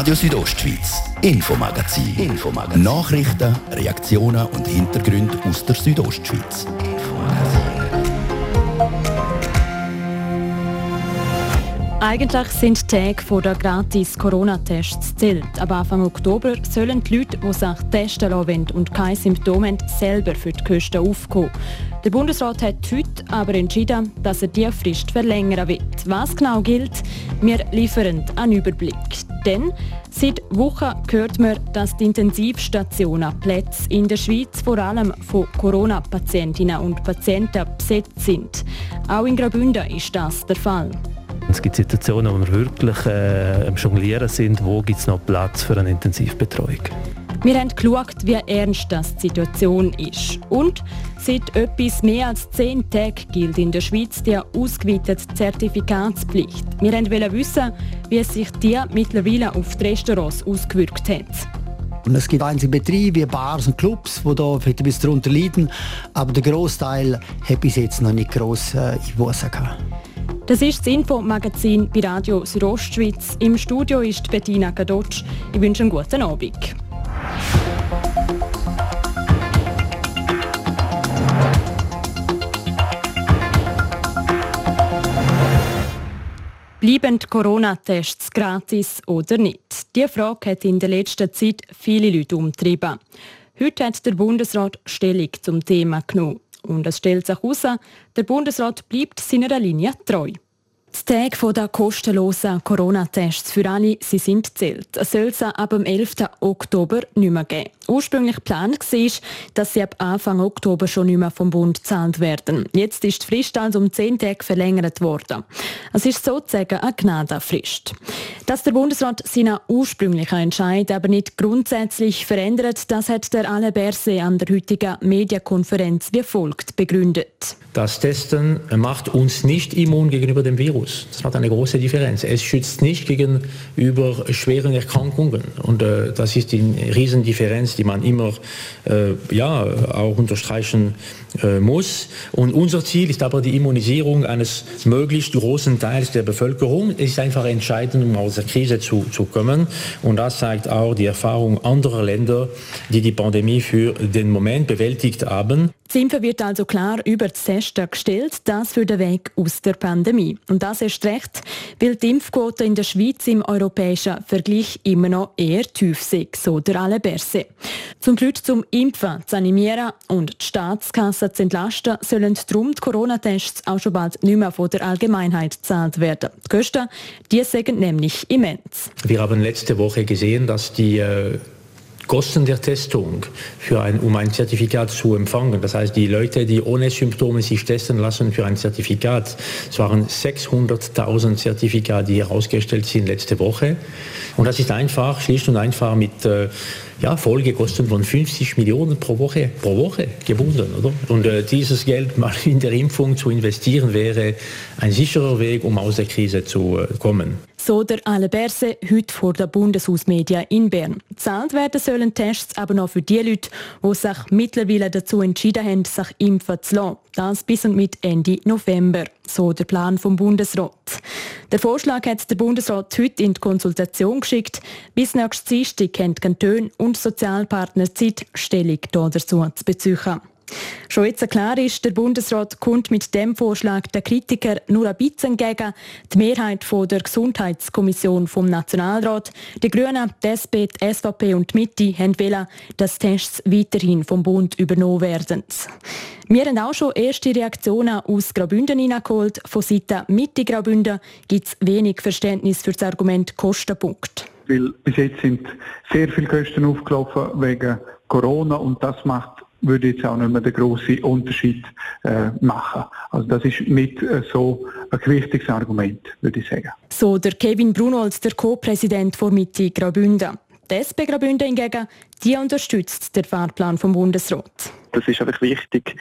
Radio Südostschweiz, Infomagazin. Infomagazin. Nachrichten, Reaktionen und Hintergründe aus der Südostschweiz. Eigentlich sind die Tage vor der gratis Corona-Tests zählt. Aber Anfang Oktober sollen die Leute, die sich testen lassen und keine Symptome haben, selber für die Kosten aufkommen. Der Bundesrat hat heute aber entschieden, dass er diese Frist verlängern wird. Was genau gilt, wir liefern einen Überblick. Denn seit Wochen hört man, dass die Intensivstationen Plätze in der Schweiz vor allem von Corona-Patientinnen und Patienten besetzt sind. Auch in Graubünden ist das der Fall. Es gibt Situationen, wo wir wirklich äh, am Jonglieren sind, wo gibt es noch Platz für eine Intensivbetreuung. Wir haben geschaut, wie ernst das die Situation ist. Und seit etwas mehr als zehn Tagen gilt in der Schweiz die ausgeweitete Zertifikatspflicht. Wir wollten wissen, wie sich die mittlerweile auf die Restaurants ausgewirkt hat. Und es gibt einzelne Betriebe wie Bars und Clubs, die da vielleicht ein bisschen darunter leiden, aber der Großteil hat bis jetzt noch nicht gross äh, Einbußen gehabt. Das ist das Infomagazin bei Radio Südostschweiz. Im Studio ist Bettina Kadotsch. Ich wünsche einen guten Abend. Bleiben Corona-Tests gratis oder nicht? Diese Frage hat in der letzten Zeit viele Leute umtrieben. Heute hat der Bundesrat Stellung zum Thema genommen. Und es stellt sich heraus, der Bundesrat bleibt seiner Linie treu. Die Tage der kostenlosen Corona-Tests für alle sie sind zählt. Es soll sie ab dem 11. Oktober nicht mehr geben. Ursprünglich geplant war, dass sie ab Anfang Oktober schon nicht mehr vom Bund gezahlt werden. Jetzt ist die Frist also um 10 Tage verlängert worden. Es ist sozusagen eine Gnadenfrist. Dass der Bundesrat seinen ursprünglichen Entscheid aber nicht grundsätzlich verändert, das hat der Alain Berset an der heutigen Medienkonferenz wie folgt begründet. Das Testen macht uns nicht immun gegenüber dem Virus. Das hat eine große Differenz. Es schützt nicht gegenüber schweren Erkrankungen. Und äh, das ist die Riesendifferenz, die man immer äh, ja, auch unterstreichen muss. Und unser Ziel ist aber die Immunisierung eines möglichst großen Teils der Bevölkerung. Es ist einfach entscheidend, um aus der Krise zu, zu kommen. Und das zeigt auch die Erfahrung anderer Länder, die die Pandemie für den Moment bewältigt haben. Zimpfen wird also klar über das Testen gestellt, das für den Weg aus der Pandemie. Und das erst recht, weil die Impfquote in der Schweiz im europäischen Vergleich immer noch eher tief sind, so der Alain Berset. Zum Leute zum Impfen zu animieren und die Staatskasse zu entlasten, sollen darum die Corona-Tests auch schon bald nicht mehr von der Allgemeinheit gezahlt werden. Die Kosten, die sind nämlich immens. Wir haben letzte Woche gesehen, dass die äh Kosten der Testung für ein, um ein Zertifikat zu empfangen. Das heißt, die Leute, die ohne Symptome sich testen lassen für ein Zertifikat, es waren 600.000 Zertifikate, die herausgestellt sind letzte Woche. Und das ist einfach, schlicht und einfach mit äh, ja, Folgekosten von 50 Millionen pro Woche, pro Woche gebunden. Oder? Und äh, dieses Geld mal in der Impfung zu investieren, wäre ein sicherer Weg, um aus der Krise zu äh, kommen. So der Alain Berse heute vor der Bundeshausmedia in Bern. Zahlt werden sollen Tests aber noch für die Leute, die sich mittlerweile dazu entschieden haben, sich impfen zu lassen. Das bis und mit Ende November. So der Plan vom Bundesrat. Der Vorschlag hat der Bundesrat heute in die Konsultation geschickt. Bis nächstes Dienstag haben Kantone und Sozialpartner Zeit, Stellung dazu zu beziehen. Schon jetzt klar ist, der Bundesrat kommt mit dem Vorschlag der Kritiker nur ein bisschen entgegen. Die Mehrheit von der Gesundheitskommission vom Nationalrat, die Grünen, die SP, die SVP und die Mitte haben wollen, dass Tests weiterhin vom Bund übernommen werden. Wir haben auch schon erste Reaktionen aus Graubünden hineingeholt. Von Seiten Mitte Graubünden gibt es wenig Verständnis für das Argument Kostenpunkt. Weil bis jetzt sind sehr viele Kosten aufgelaufen wegen Corona und das macht würde jetzt auch nicht mehr den grossen Unterschied äh, machen. Also das ist mit äh, so ein wichtiges Argument, würde ich sagen. So der Kevin Brunholz, der Co-Präsident von Mitte Graubünden. Die SP Graubünden hingegen, die unterstützt den Fahrplan vom Bundesrat. Das ist einfach wichtig,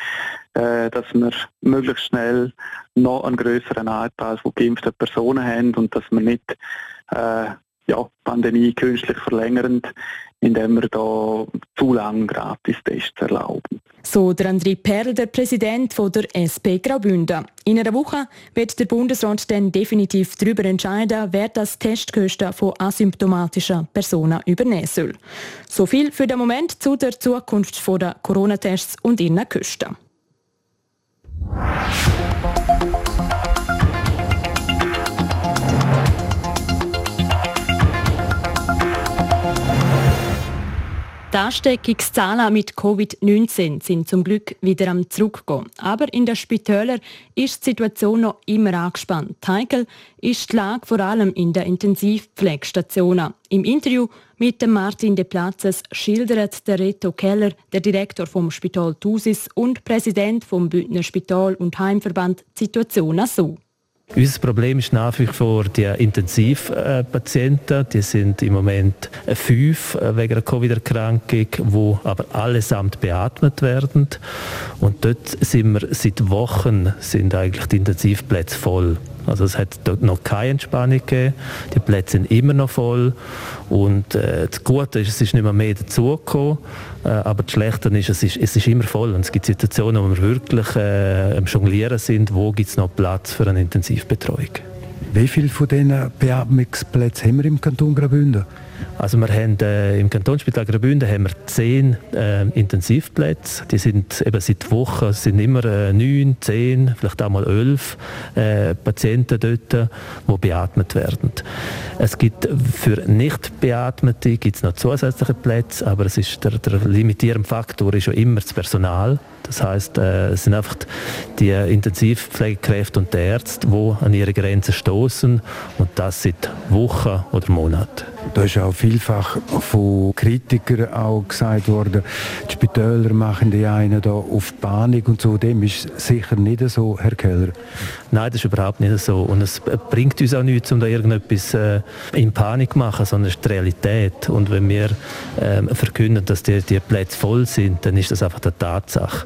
äh, dass wir möglichst schnell noch einen größeren Anteil von geimpften Personen haben und dass wir nicht äh, ja, Pandemie künstlich verlängernd indem wir da zu lange Gratistests erlauben. So der André Perl, der Präsident der SP Graubünden. In einer Woche wird der Bundesrat dann definitiv darüber entscheiden, wer das Testkosten von asymptomatischen Personen übernehmen soll. So viel für den Moment zu der Zukunft der Corona-Tests und ihren Kosten. Die Ansteckungszahlen mit Covid-19 sind zum Glück wieder am Zurückgehen. Aber in den Spitälern ist die Situation noch immer angespannt. Heikel ist die Lage vor allem in den Intensivpflegestationen. Im Interview mit Martin de Platzes schildert der Reto Keller, der Direktor vom Spital Thusis und Präsident vom Bündner Spital- und Heimverband, die Situation so. Unser Problem ist nach wie vor die Intensivpatienten. Die sind im Moment fünf wegen einer Covid-Erkrankung, die aber allesamt beatmet werden. Und dort sind wir seit Wochen sind eigentlich die Intensivplätze voll. Also es hat dort noch keine Entspannung gegeben. Die Plätze sind immer noch voll. Und äh, das Gute ist, es ist nicht mehr mehr dazugekommen. Äh, aber das Schlechte ist, es ist, es ist immer voll. Und es gibt Situationen, wo wir wirklich äh, am Jonglieren sind, wo gibt es noch Platz für eine Intensivbetreuung. Wie viele von diesen Beatmungsplätzen haben wir im Kanton Graubünden? Also wir haben äh, im Kantonsspital Graubünden haben wir zehn äh, Intensivplätze. Die sind eben seit Wochen sind immer äh, neun, zehn, vielleicht auch mal elf äh, Patienten dort, die beatmet werden. Es gibt für nicht Beatmete gibt's noch zusätzliche Plätze, aber es ist der, der limitierende Faktor ist ja immer das Personal. Das heißt, äh, es sind einfach die Intensivpflegekräfte und die Ärzte, die an ihre Grenzen stoßen und das seit Wochen oder Monaten. Da ist auch vielfach von Kritikern auch gesagt worden, die Spitäler machen die einen da auf Panik und so. Dem ist sicher nicht so, Herr Keller. Nein, das ist überhaupt nicht so. Und es bringt uns auch nichts, um da irgendetwas äh, in Panik zu machen, sondern es ist die Realität. Und wenn wir äh, verkünden, dass die, die Plätze voll sind, dann ist das einfach eine Tatsache.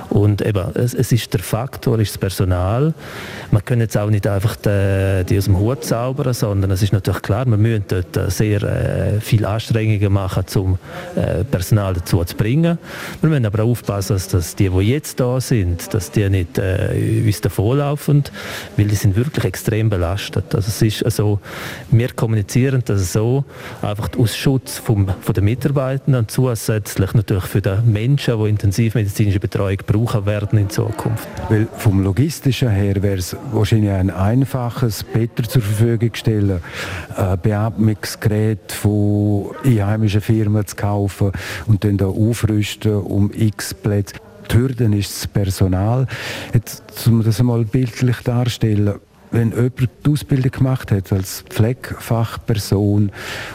Und eben, es, es ist der Faktor, ist das Personal. Man kann jetzt auch nicht einfach die, die aus dem Hut zaubern, sondern es ist natürlich klar, wir müssen dort sehr äh, viele Anstrengungen machen, um äh, Personal dazu zu bringen. Wir müssen aber auch aufpassen, dass, die, die jetzt da sind, dass die nicht äh, uns davonlaufen, weil die sind wirklich extrem belastet. Also es ist also, wir kommunizieren das so, einfach aus Schutz vom, von den Mitarbeitenden und zusätzlich natürlich für die Menschen, die intensivmedizinische Betreuung brauchen werden in Zukunft. Weil vom logistischen her wäre es wahrscheinlich ein einfaches Better zur Verfügung stellen, äh, Beatmungsgerät von einheimischen Firmen zu kaufen und dann da aufrüsten um x Plätze. Die Hürde ist das Personal. Jetzt, um das einmal bildlich darstellen, wenn jemand die Ausbildung gemacht hat als Pflegefachperson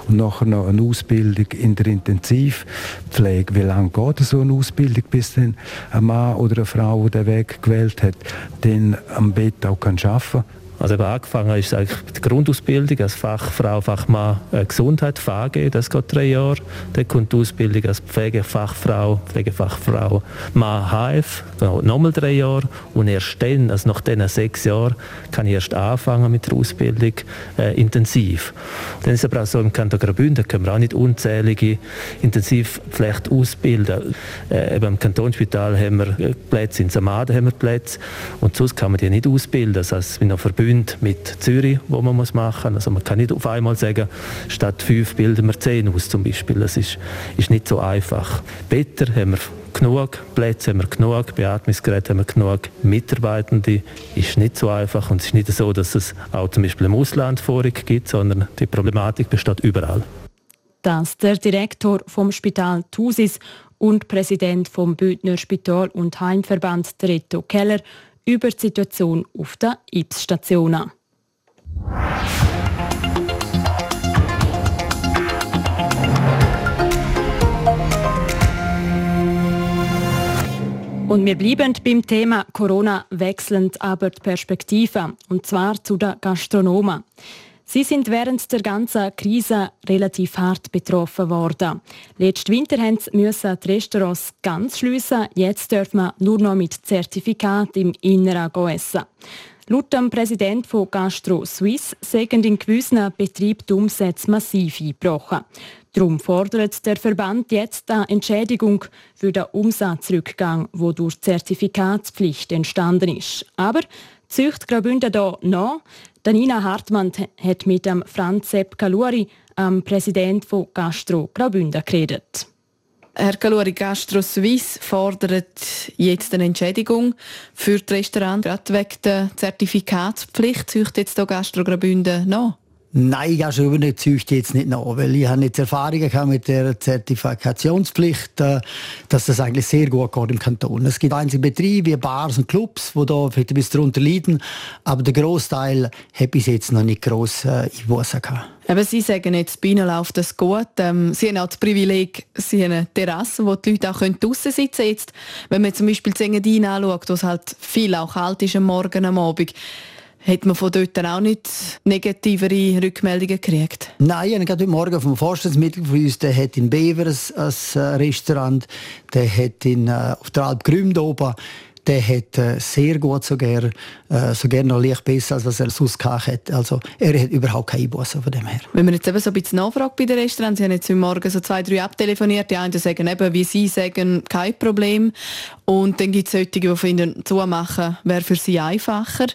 und nachher noch eine Ausbildung in der Intensivpflege, wie lange geht so eine Ausbildung, bis dann ein Mann oder eine Frau, die den Weg gewählt hat, dann am Bett auch arbeiten kann? Also eben angefangen ist eigentlich die Grundausbildung als Fachfrau, Fachmann äh, Gesundheit, FAG, das geht drei Jahre. Dann kommt die Ausbildung als Pflegefachfrau, Pflegefachfrau Mann HF, nochmal drei Jahre. Und erst dann, also nach diesen sechs Jahren, kann ich erst anfangen mit der Ausbildung äh, intensiv. Dann ist aber auch so, im Kanton Graubünden können wir auch nicht unzählige Intensivpflicht ausbilden. Äh, eben im Kantonsspital haben wir äh, Plätze, in Samaden haben wir Plätze und sonst kann man die nicht ausbilden. Das heißt, wir noch Verbünde mit Zürich, wo man muss machen muss. Also man kann nicht auf einmal sagen, statt fünf bilden wir zehn aus zum Beispiel. Das ist, ist nicht so einfach. Better haben wir genug, Plätze haben wir genug, Beatmungsgeräte haben wir genug, Mitarbeitende ist nicht so einfach und es ist nicht so, dass es auch zum Beispiel im Ausland Vorrang gibt, sondern die Problematik besteht überall. Das der Direktor vom Spital Thusis und Präsident vom Bündner Spital- und Heimverband Reto Keller über die Situation auf den IPS-Stationen. Und wir bleiben beim Thema Corona wechselnd aber die Perspektive, und zwar zu den Gastronomen. Sie sind während der ganzen Krise relativ hart betroffen worden. Letzten Winter mussten die Restaurants ganz schliessen. Jetzt dürfen man nur noch mit Zertifikat im Inneren essen. Laut dem Präsident von Gastro Suisse sind in gewissen Betrieben die Umsätze massiv eingebrochen. Darum fordert der Verband jetzt eine Entschädigung für den Umsatzrückgang, der durch Zertifikatspflicht entstanden ist. Aber zücht Graubünden hier noch. Danina Hartmann hat mit dem Franz Sepp Kaluri, dem Präsident von Gastro Graubünden, geredet. Herr Kaluri, Gastro Suisse fordert jetzt eine Entschädigung für die Restaurants, gerade wegen der Zertifikatspflicht. Zücht jetzt hier Gastro Graubünden noch? Nein, also nicht züchte jetzt nicht nach, weil ich habe jetzt Erfahrungen mit der Zertifikationspflicht, äh, dass das eigentlich sehr gut geht im Kanton. Es gibt einzelne Betriebe wie Bars und Clubs, die da vielleicht ein bisschen darunter leiden, aber der Großteil hat bis jetzt noch nicht gross äh, Einbußen gehabt. Aber Sie sagen jetzt, bei Ihnen läuft das gut. Ähm, Sie haben auch das Privileg, Sie haben eine Terrasse, wo die Leute auch draussen sitzen können. Wenn man zum Beispiel die Engadin anschaut, wo es halt viel auch kalt ist am Morgen, am Abend, hat man von dort auch nicht negativere Rückmeldungen gekriegt? Nein, ich habe heute Morgen vom Forschungsmittel von uns, der hat in Bever ein, Restaurant, der hat in, äh, auf der Alp Grüm oben der hat äh, sehr gut sogar, äh, sogar noch leicht besser, als was er sonst hat. Also er hat überhaupt keine Einbußen von dem her. Wenn man jetzt eben so ein bisschen nachfragt bei den Restaurants, Sie haben jetzt heute Morgen so zwei, drei abtelefoniert, die einen sagen eben, wie Sie sagen, kein Problem. Und dann gibt es solche, die finden, zumachen wäre für sie einfacher.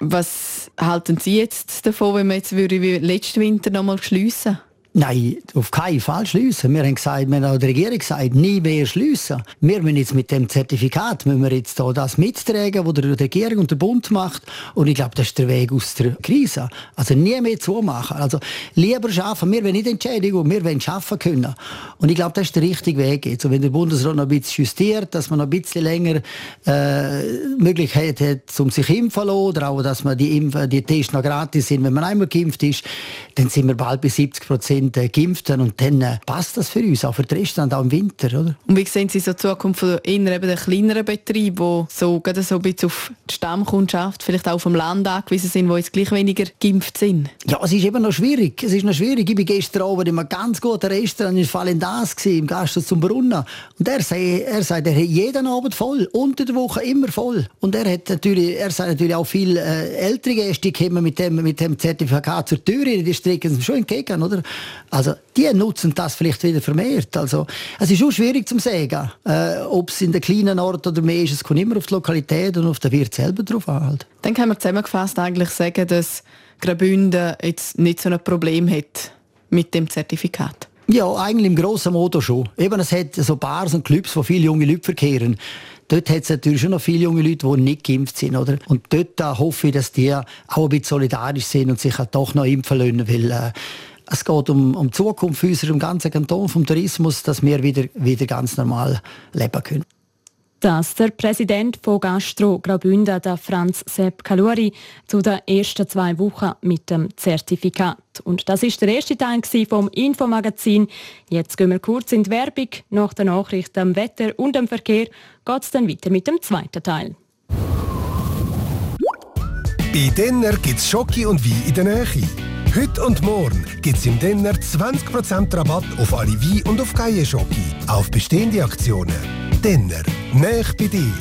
Was halten Sie jetzt davon, wenn man jetzt würde wie letzten Winter noch mal schliessen würde? Nein, auf keinen Fall schliessen. Wir haben gesagt, wir haben auch der Regierung gesagt, nie mehr schliessen. Wir müssen jetzt mit dem Zertifikat, müssen wir jetzt da das mittragen, was die Regierung und der Bund macht. Und ich glaube, das ist der Weg aus der Krise. Also nie mehr zumachen. Also lieber schaffen. Wir wollen nicht Entschädigung, wir wollen schaffen können. Und ich glaube, das ist der richtige Weg jetzt. Und wenn der Bundesrat noch ein bisschen justiert, dass man noch ein bisschen länger äh, Möglichkeit hat, um sich impfen zu lassen, oder auch, dass man die, Impf die Tests noch gratis sind, wenn man einmal geimpft ist, dann sind wir bald bei 70 Prozent sind äh, Geimpften und dann äh, passt das für uns, auch für die Restaurants, auch im Winter. Oder? Und wie sehen Sie so die Zukunft von eher eben den kleineren Betrieben, die so, gerade so ein bisschen auf die Stammkundschaft, vielleicht auch vom Land angewiesen sind, die jetzt gleich weniger geimpft sind? Ja, es ist eben noch schwierig. Es ist noch schwierig. Ich bin gestern Abend in einem ganz guten Restaurant in Valendas im Gasthaus zum Brunnen. Und er sagt, er sagt, er hat jeden Abend voll, unter der Woche immer voll. Und er hat natürlich, er sagt natürlich auch viele äh, ältere Gäste, die kommen mit dem, mit dem Zertifikat zur Tür, die strecken es schon entgegen, oder? Also die nutzen das vielleicht wieder vermehrt. Also es ist auch schwierig zu sagen, äh, ob es in den kleinen Ort oder mehr ist. Es kommt immer auf die Lokalität und auf den Wirt selber drauf an. Halt. Dann kann man zusammengefasst eigentlich sagen, dass Graubünden jetzt nicht so ein Problem hat mit dem Zertifikat. Ja, eigentlich im grossen Modo schon. Eben, es hat so Bars und Clubs, wo viele junge Leute verkehren. Dort hat es natürlich schon noch viele junge Leute, die nicht geimpft sind. Oder? Und dort äh, hoffe ich, dass die auch ein bisschen solidarisch sind und sich halt doch noch impfen lassen, weil äh, es geht um, um die Zukunft unseres ganzen Kanton, vom Tourismus, dass wir wieder, wieder ganz normal leben können. Das der Präsident von Gastro Graubünden, der Franz Sepp Kaluri, zu den ersten zwei Wochen mit dem Zertifikat. Und das ist der erste Teil vom Infomagazin. Jetzt gehen wir kurz in die Werbung. Nach der Nachricht am Wetter und am Verkehr geht es dann weiter mit dem zweiten Teil. Bei Denner gibt es Schoki und Wein in der Nähe. Heute und morgen gibt es im Denner 20% Rabatt auf alle Wein- und auf Geierschocke. Auf bestehende Aktionen. Denner, näch bei dir.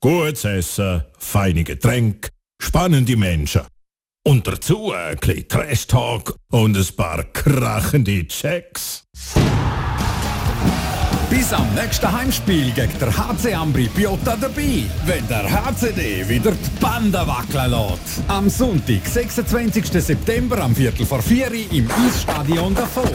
Gutes Essen, feine Getränke, spannende Menschen. Und dazu ein bisschen Trash-Talk und ein paar krachende Checks. Bis am nächsten Heimspiel gegen der HC Ambri Piotta dabei, wenn der HCD wieder die Bande wackeln lässt. Am Sonntag, 26. September am Viertel vor vier im Eisstadion Davos.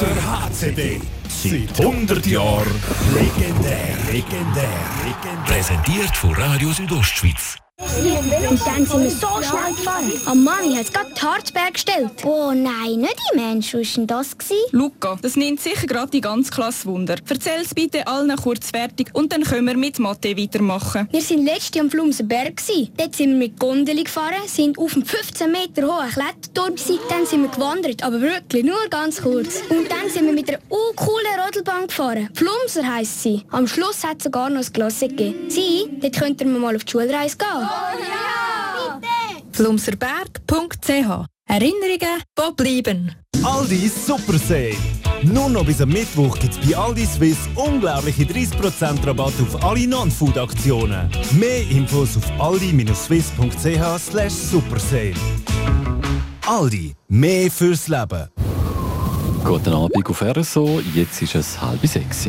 Der HCD. Seit 100 Jahren legendär, legendär, legendär. Präsentiert von Radio Südostschweiz. Und dann sind wir so schnell gefahren. Am Mami hat es gerade die Harzberg gestellt. Oh nein, nicht die Menschen. Was war das? Luca, das nimmt sicher gerade die ganze Klasse Wunder. Erzähl es bitte allen kurz fertig und dann können wir mit Mathe weitermachen. Wir sind letztes am Flumsenberg. Dort sind wir mit Gondeli gefahren, sind auf einem 15 Meter hohen Kletterturm. Dann sind wir gewandert, aber wirklich nur ganz kurz. Und dann sind wir mit einer coolen Rodelbahn gefahren. Flumser heisst sie. Am Schluss hat es sogar noch ein Glas gegeben. Sie, dort könnten wir mal auf die Schulreise gehen. Ja! Flumserberg.ch Erinnerungen, die bleiben. Aldi Super Sale. Nur noch bis am Mittwoch gibt es bei Aldi Swiss unglaubliche 30% Rabatt auf alle Non-Food-Aktionen. Mehr Infos auf aldi-swiss.ch slash supersale. Aldi, mehr fürs Leben. Guten Abend auf RSO, jetzt ist es halb sechs.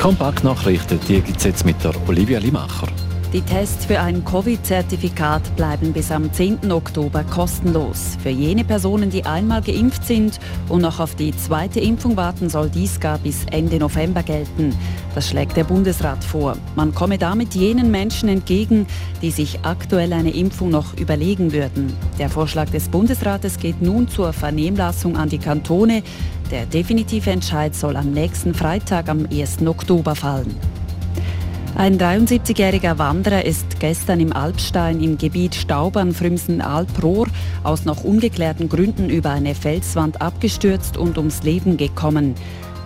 Die Kompaktnachrichten gibt es jetzt mit der Olivia Limacher. Die Tests für ein Covid-Zertifikat bleiben bis am 10. Oktober kostenlos. Für jene Personen, die einmal geimpft sind und noch auf die zweite Impfung warten, soll dies gar bis Ende November gelten. Das schlägt der Bundesrat vor. Man komme damit jenen Menschen entgegen, die sich aktuell eine Impfung noch überlegen würden. Der Vorschlag des Bundesrates geht nun zur Vernehmlassung an die Kantone. Der definitive Entscheid soll am nächsten Freitag am 1. Oktober fallen. Ein 73-jähriger Wanderer ist gestern im Alpstein im Gebiet Staubern-Frümsen-Alprohr aus noch ungeklärten Gründen über eine Felswand abgestürzt und ums Leben gekommen.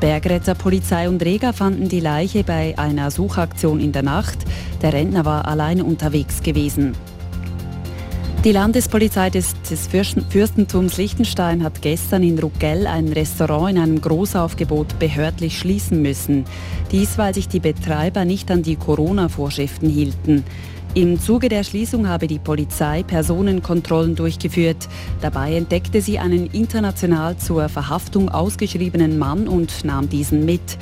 Bergretter, Polizei und Rega fanden die Leiche bei einer Suchaktion in der Nacht. Der Rentner war alleine unterwegs gewesen. Die Landespolizei des, des Fürstentums Liechtenstein hat gestern in Ruckell ein Restaurant in einem Großaufgebot behördlich schließen müssen. Dies, weil sich die Betreiber nicht an die Corona-Vorschriften hielten. Im Zuge der Schließung habe die Polizei Personenkontrollen durchgeführt. Dabei entdeckte sie einen international zur Verhaftung ausgeschriebenen Mann und nahm diesen mit.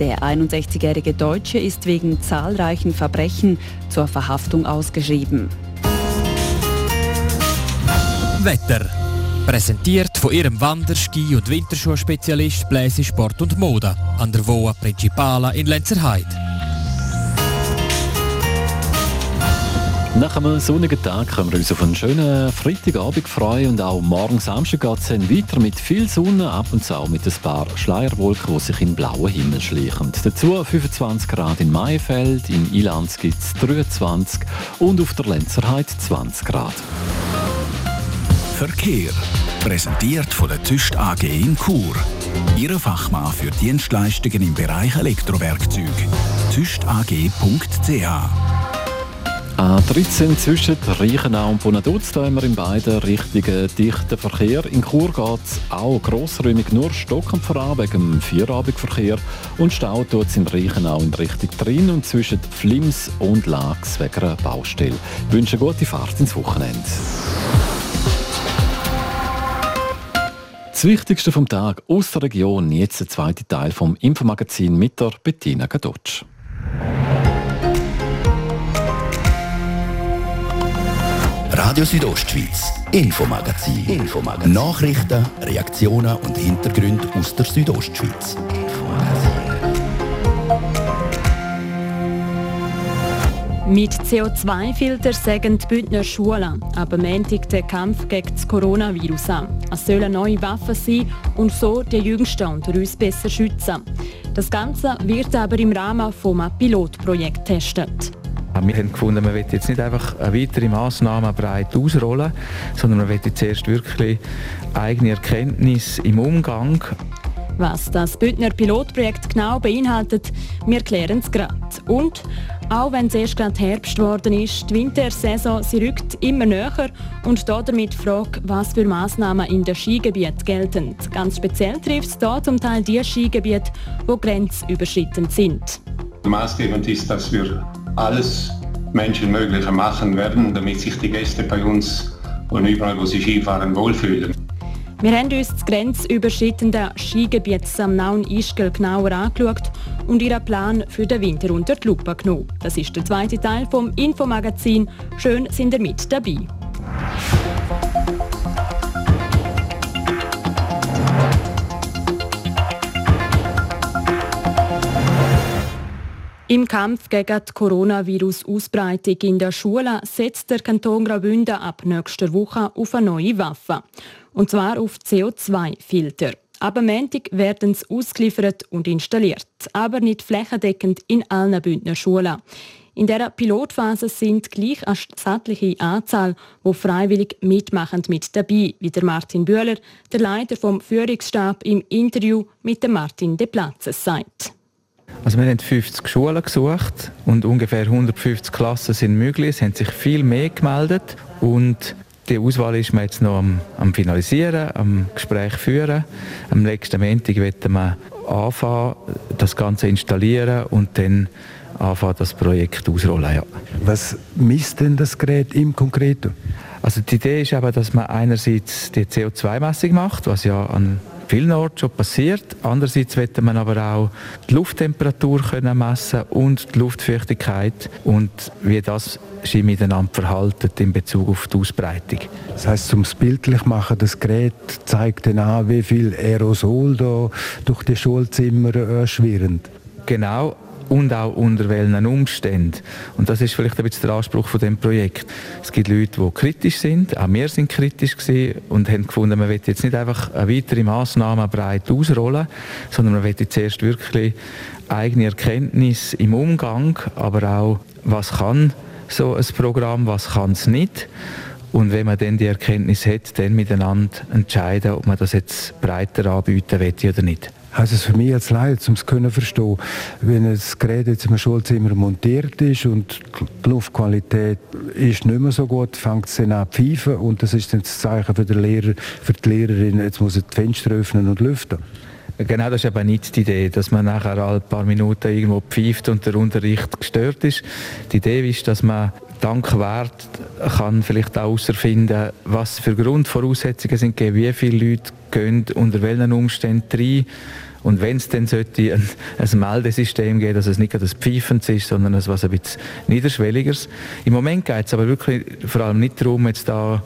Der 61-jährige Deutsche ist wegen zahlreichen Verbrechen zur Verhaftung ausgeschrieben. Wetter. Präsentiert von ihrem Wander-, Ski- und Winterschuhspezialist Bläse Sport und Mode an der Voa Principala in Lenzerheide. Nach einem sonnigen Tag können wir uns auf einen schönen Freitagabend freuen und auch morgen Samstag geht es dann weiter mit viel Sonne, ab und zu auch mit ein paar Schleierwolken, die sich in blauen Himmel schleichen. Dazu 25 Grad in Maifeld, in Ilanz gibt es 23 und auf der Lenzerheide 20 Grad. Verkehr. Präsentiert von der Tüst AG in Chur. Ihre Fachmann für Dienstleistungen im Bereich Elektrowerkzeug. tüstag.ch A13 zwischen Reichenau und Bonaduz, haben in beiden Richtungen dichten Verkehr. In Chur geht es auch grossräumig nur stockend voran wegen dem Vierabendverkehr und Stau tut es in Reichenau in Richtung Trin und zwischen Flims und Lax wegen einer Baustelle. Ich wünsche eine gute Fahrt ins Wochenende. Das Wichtigste vom Tag aus der Region, jetzt der zweite Teil vom Infomagazin mit der Bettina Gadotsch. Radio Südostschweiz, Infomagazin. Infomagazin. Nachrichten, Reaktionen und Hintergründe aus der Südostschweiz. Mit CO2-Filtern sagen die Bündner Schulen aber Montag den Kampf gegen das Coronavirus an. Es sollen neue Waffen sein und so die Jüngsten unter uns besser schützen. Das Ganze wird aber im Rahmen eines Pilotprojekts getestet. Wir haben gefunden, man will jetzt nicht einfach weitere Massnahmen breit ausrollen, sondern man will jetzt erst wirklich eigene Erkenntnisse im Umgang was das Bündner Pilotprojekt genau beinhaltet, wir klären es gerade. Und auch wenn es erst gerade Herbst geworden ist, die Wintersaison sie rückt immer näher und damit die Frage, was für Massnahmen in den Skigebieten gelten. Ganz speziell trifft es hier zum Teil die Skigebiete, die grenzüberschreitend sind. Maßgebend ist, dass wir alles Menschenmögliche machen werden, damit sich die Gäste bei uns und überall, wo sie Skifahren, wohlfühlen. Wir haben uns das grenzüberschreitende Skigebiet Samnaun-Ischgl genauer angeschaut und ihren Plan für den Winter unter die Lupe genommen. Das ist der zweite Teil vom Infomagazin. Schön sind ihr mit dabei. Im Kampf gegen die Coronavirus-Ausbreitung in der Schule setzt der Kanton Graubünden ab nächster Woche auf eine neue Waffe und zwar auf CO2-Filter. Aber Montag werden sie ausgeliefert und installiert, aber nicht flächendeckend in allen Bündner Schulen. In dieser Pilotphase sind gleich eine stattliche Anzahl, wo freiwillig mitmachen mit dabei, wie der Martin Bühler, der Leiter vom Führungsstab im Interview mit dem Martin De Platzes sagt. Also wir haben 50 Schulen gesucht und ungefähr 150 Klassen sind möglich. Es haben sich viel mehr gemeldet und Die Auswahl ist man jetzt noch am, am Finalisieren, am Gespräch führen. Am nächsten Montag werden wir anfangen, das Ganze installieren und dann anfangen, das Projekt ausrollen. Ja. Was misst denn das Gerät im Konkreten? Also die Idee ist eben, dass man einerseits die CO2-Messung macht, was ja an vielen Orten schon passiert. Andererseits wird man aber auch die Lufttemperatur können messen und die Luftfeuchtigkeit und wie das sich miteinander verhalten in Bezug auf die Ausbreitung. Das heißt, zum bildlich machen, das Gerät zeigt dann an, wie viel Aerosol da durch die Schulzimmer äh, schwirren. Genau, und auch unter welchen Umständen. Und das ist vielleicht ein bisschen der Anspruch von dem Projekt. Es gibt Leute, die kritisch sind, auch wir sind kritisch gewesen und haben gefunden, man will jetzt nicht einfach eine weitere Massnahme breit ausrollen, sondern man will zuerst wirklich eigene Erkenntnis im Umgang, aber auch, was kann so ein Programm, was kann es nicht. Und wenn man dann die Erkenntnis hat, dann miteinander entscheiden, ob man das jetzt breiter anbieten will oder nicht heißt es für mich als Laie, um es zu verstehen, wenn ein Gerät jetzt im Schulzimmer montiert ist und die Luftqualität ist nicht mehr so gut, fängt es dann an zu pfeifen und das ist dann das Zeichen für den Lehrer, für die Lehrerin, jetzt muss er die Fenster öffnen und lüften. Genau, das ist aber nicht die Idee, dass man nachher ein paar Minuten irgendwo pfeift und der Unterricht gestört ist. Die Idee ist, dass man dank Wert kann vielleicht auch herausfinden, was für Grundvoraussetzungen sind, wie viele Leute gehen unter welchen Umständen rein und wenn es dann sollte ein, ein Meldesystem geben, dass es nicht das Pfeifendes ist, sondern etwas ein bisschen niederschwelligeres. Im Moment geht es aber wirklich vor allem nicht darum, jetzt da,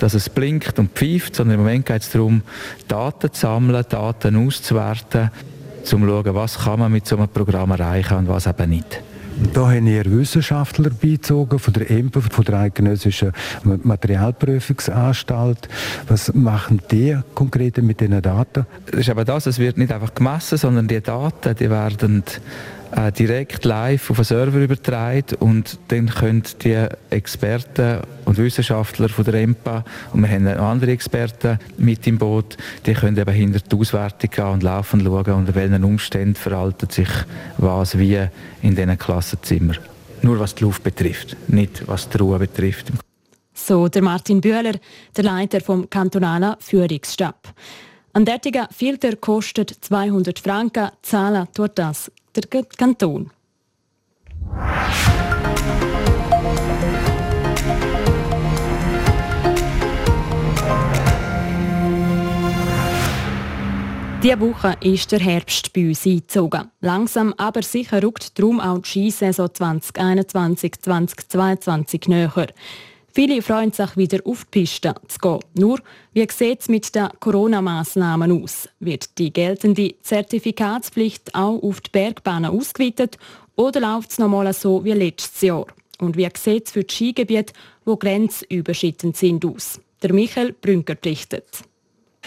dass es blinkt und pfeift, sondern im Moment geht es darum, Daten zu sammeln, Daten auszuwerten, um zu schauen, was kann man mit so einem Programm erreichen und was eben nicht. Da haben wir Wissenschaftler beizogen von der EMPA, von der Eidgenössischen Materialprüfungsanstalt. Was machen die konkret mit diesen Daten? Das ist aber das, es wird nicht einfach gemessen, sondern die Daten, die werden äh, direkt live auf den Server übertragen und dann können die Experten und Wissenschaftler von der EMPA und wir haben auch andere Experten mit im Boot, die können eben hinter die Auswertung gehen und laufen schauen, unter welchen Umständen verhaltet sich was wie in diesen Klassenzimmern. Nur was die Luft betrifft, nicht was die Ruhe betrifft. So der Martin Bühler, der Leiter vom kantonalen Führungsstab. Ein derartiger Filter kostet 200 Franken, zahlen tut das der Kanton. Diese Woche ist der Herbst bei uns eingezogen. Langsam aber sicher rückt darum auch die Skisaison 2021-2022 näher. Viele freuen sich wieder auf die Piste zu gehen. Nur, wie sieht es mit den Corona-Massnahmen aus? Wird die geltende Zertifikatspflicht auch auf die Bergbahnen ausgeweitet oder läuft es nochmal so wie letztes Jahr? Und wie sieht es für die Skigebiete, die grenzüberschreitend sind, aus? Der Michael Brünker berichtet.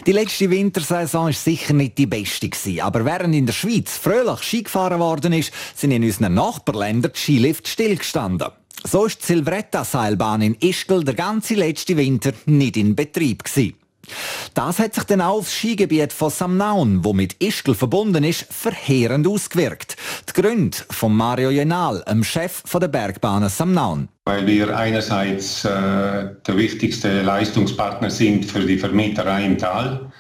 Die letzte Wintersaison war sicher nicht die beste aber während in der Schweiz fröhlich Ski gefahren worden ist, sind in unseren Nachbarländern die Skilift stillgestanden. So ist die Silvretta-Seilbahn in Ischgl der ganze letzte Winter nicht in Betrieb. Das hat sich dann auch aufs Skigebiet von Samnaun, wo mit Ischgl verbunden ist, verheerend ausgewirkt. Die Gründe von Mario Jenal, dem Chef der Bergbahnen Samnaun. Weil wir einerseits äh, der wichtigste Leistungspartner sind für die Vermieterei im Tal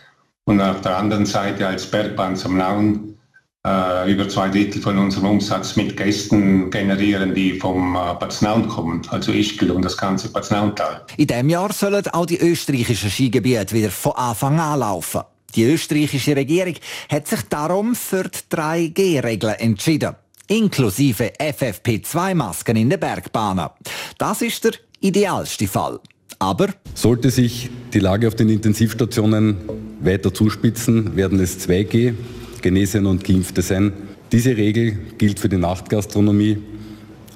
und auf der anderen Seite als Bergbahn Samnaun äh, über zwei Drittel von unserem Umsatz mit Gästen generieren, die vom äh, Paznaun kommen, also Ischgl und das ganze Paznauntal. In diesem Jahr sollen auch die österreichischen Skigebiete wieder von Anfang an laufen. Die österreichische Regierung hat sich darum für die 3G-Regeln entschieden, inklusive FFP2-Masken in den Bergbahnen. Das ist der idealste Fall. Aber sollte sich die Lage auf den Intensivstationen weiter zuspitzen, werden es 2G Genesene und Geimpfte sein. Diese Regel gilt für die Nachtgastronomie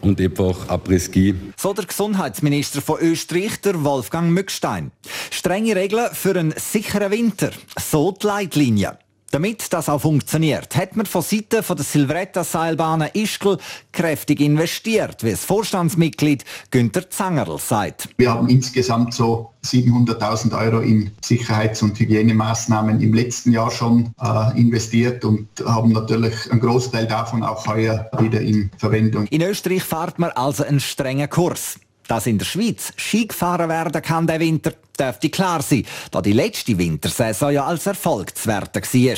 und etwa auch Après-Ski. So der Gesundheitsminister von Österreich, der Wolfgang Mückstein. Strenge Regeln für einen sicheren Winter. So die Leitlinie. Damit das auch funktioniert, hat man von Seiten der Silvretta-Seilbahnen Ischgl kräftig investiert, wie das Vorstandsmitglied Günther Zangerl sagt. Wir haben insgesamt so 700.000 Euro in Sicherheits- und Hygienemaßnahmen im letzten Jahr schon äh, investiert und haben natürlich einen Großteil davon auch heuer wieder in Verwendung. In Österreich fährt man also einen strengen Kurs. Dass in der Schweiz Ski gefahren werden kann der Winter, dürfte klar sein, da die letzte Wintersaison ja als Erfolg zu werten war.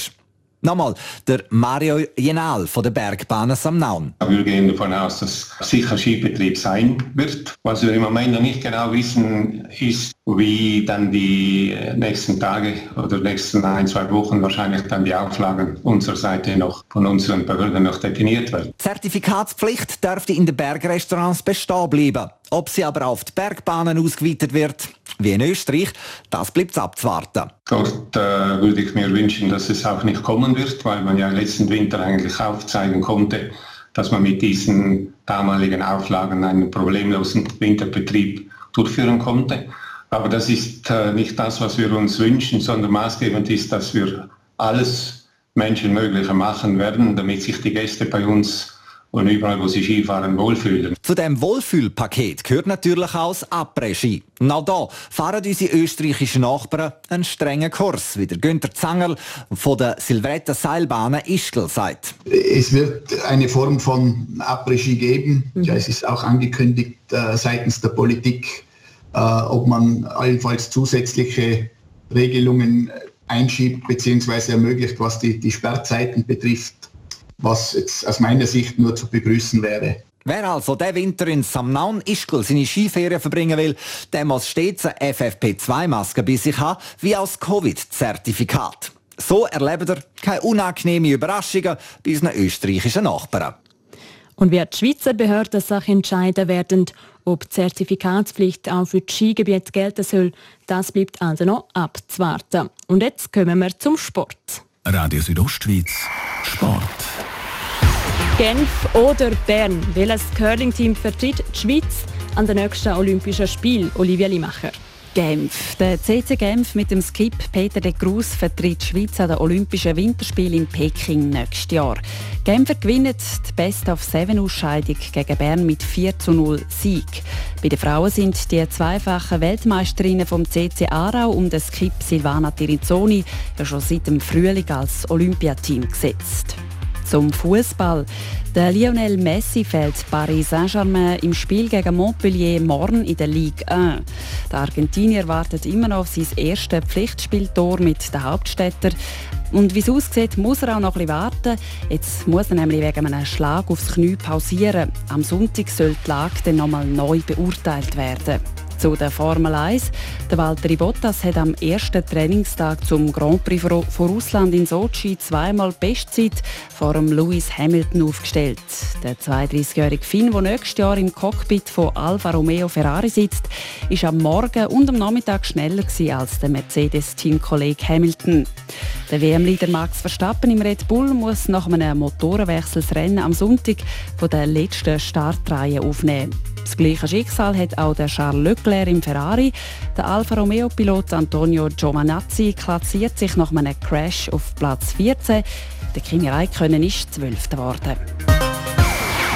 Nochmal, der Mario Jenal von der Bergbahnen Samnaun. Wir gehen davon aus, dass sicher Skibetrieb sein wird. Was wir im Moment noch nicht genau wissen, ist, wie dann die nächsten Tage oder nächsten ein, zwei Wochen wahrscheinlich dann die Auflagen unserer Seite noch von unseren Behörden noch definiert werden. Zertifikatspflicht dürfte in den Bergrestaurants bestehen bleiben. Ob sie aber auf die Bergbahnen ausgeweitet wird, wie in Österreich, das bleibt abzuwarten. Dort äh, würde ich mir wünschen, dass es auch nicht kommen wird, weil man ja letzten Winter eigentlich aufzeigen konnte, dass man mit diesen damaligen Auflagen einen problemlosen Winterbetrieb durchführen konnte. Aber das ist äh, nicht das, was wir uns wünschen, sondern maßgebend ist, dass wir alles Menschenmögliche machen werden, damit sich die Gäste bei uns und überall, wo sie Skifahren, wohlfühlen. Zu dem Wohlfühlpaket gehört natürlich auch das Après-Ski. Auch da fahren unsere österreichischen Nachbarn einen strengen Kurs, wie der Günther Zangerl von der Silvretta Seilbahnen Ischgl sagt. Es wird eine Form von Après-Ski geben. Ja, es ist auch angekündigt äh, seitens der Politik, ob man allenfalls zusätzliche Regelungen einschiebt bzw. ermöglicht, was die, die Sperrzeiten betrifft was jetzt aus meiner Sicht nur zu begrüßen wäre. Wer also der Winter in Samnaun Ischgl seine Skiferien verbringen will, der muss stets eine FFP2-Maske bei sich haben, wie als Covid-Zertifikat. So erlebt er keine unangenehmen Überraschungen bei unseren österreichischen Nachbarn. Und wie die Schweizer Behörden sich entscheiden werden, ob die Zertifikatspflicht auch für die Skigebiete gelten soll, das bleibt also noch abzuwarten. Und jetzt kommen wir zum Sport. Radio Südostschweiz Sport. Genf oder Bern, welches Curling-Team vertritt die Schweiz an den nächsten Olympischen Spielen? Olivia Limacher. Genf. Der CC Genf mit dem Skip Peter de Cruz vertritt die Schweiz an den Olympischen Winterspielen in Peking nächstes Jahr. Genfer gewinnt die Best-of-Seven-Ausscheidung gegen Bern mit 4 zu 0 Sieg. Bei den Frauen sind die zweifachen Weltmeisterinnen vom CC Aarau um den Skip Silvana Tirizzoni ja schon seit dem Frühling als Olympiateam gesetzt. Zum Fußball. Der Lionel Messi fällt Paris Saint-Germain im Spiel gegen Montpellier morgen in der Ligue 1. Der Argentinier wartet immer noch auf sein erstes Pflichtspieltor mit den Hauptstädter. Und wie es aussieht, muss er auch noch bisschen warten. Jetzt muss er nämlich wegen einem Schlag aufs Knie pausieren. Am Sonntag soll die Lage dann nochmal neu beurteilt werden. Zu der Formel 1. Der Valtteri Bottas hat am ersten Trainingstag zum Grand Prix von Russland in Sochi zweimal Bestzeit vor dem Lewis Hamilton aufgestellt. Der 32-jährige Finn, der nächstes Jahr im Cockpit von Alfa Romeo Ferrari sitzt, ist am Morgen und am Nachmittag schneller als der Mercedes-Teamkollege Hamilton. Der WM-Leader Max Verstappen im Red Bull muss nach einem Motorenwechsel am Sonntag von der letzten Startreihe aufnehmen. Das gleiche Schicksal hat auch der Charles Leclerc im Ferrari. Der Alfa Romeo-Pilot Antonio Giovanazzi klassiert sich nach einem Crash auf Platz 14. Der Kimi Räikkönen ist Zwölfter geworden.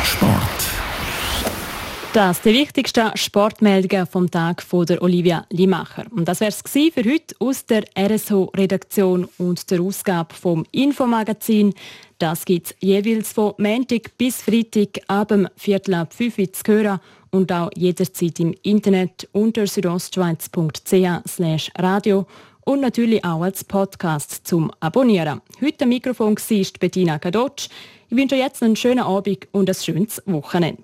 Sport. Das die wichtigsten Sportmeldungen vom Tag von der Olivia Limacher. Und das wäre es für heute aus der RSO-Redaktion und der Ausgabe vom Infomagazin. Das gibt es jeweils von Montag bis Freitag ab dem Viertel ab 5 Uhr zu hören und auch jederzeit im Internet unter südostschweiz.ch radio und natürlich auch als Podcast zum Abonnieren. Heute am Mikrofon war Bettina Kadotsch. Ich wünsche jetzt einen schönen Abend und ein schönes Wochenende.